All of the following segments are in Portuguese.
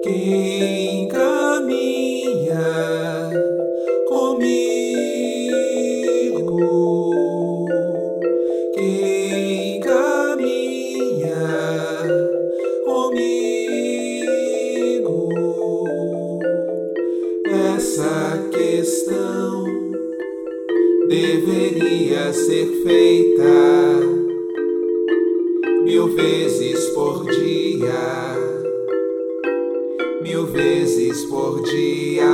Quem caminha comigo? Quem caminha comigo? Essa questão deveria ser feita mil vezes por dia mil vezes por dia.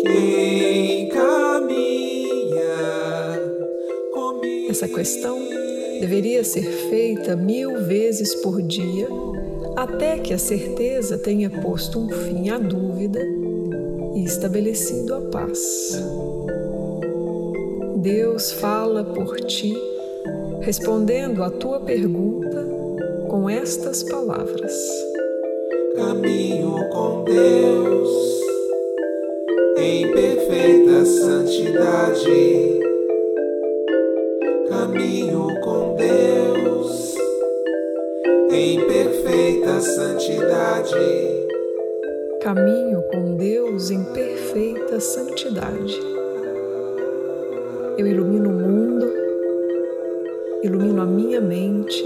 Quem caminha comigo. Essa questão deveria ser feita mil vezes por dia, até que a certeza tenha posto um fim à dúvida e estabelecido a paz. Deus fala por ti respondendo à tua pergunta com estas palavras: Caminho com Deus em perfeita santidade. Caminho com Deus em perfeita santidade. Caminho com Deus em perfeita santidade. Eu ilumino o mundo ilumino a minha mente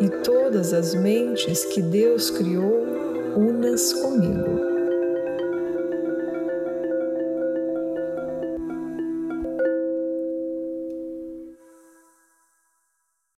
e todas as mentes que Deus criou unas comigo.